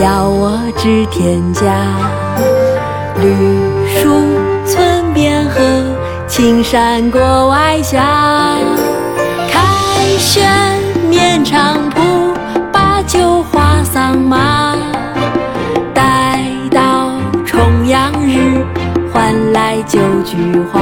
要我知天家。绿树村边合，青山郭外斜。开轩面场圃，把酒话桑麻。待到重阳日，还来九菊花。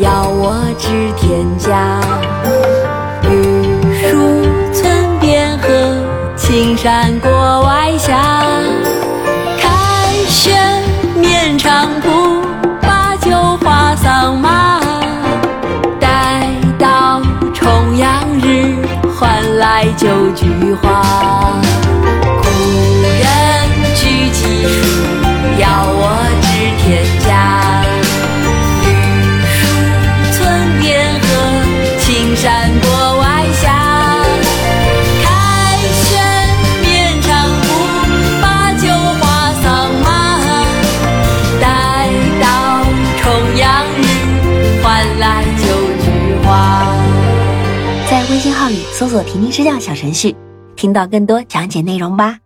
邀我至田家。绿树村边合，青山郭外斜。开轩面场圃，把酒话桑麻。待到重阳日，还来就菊花。搜索“婷婷支教”小程序，听到更多讲解内容吧。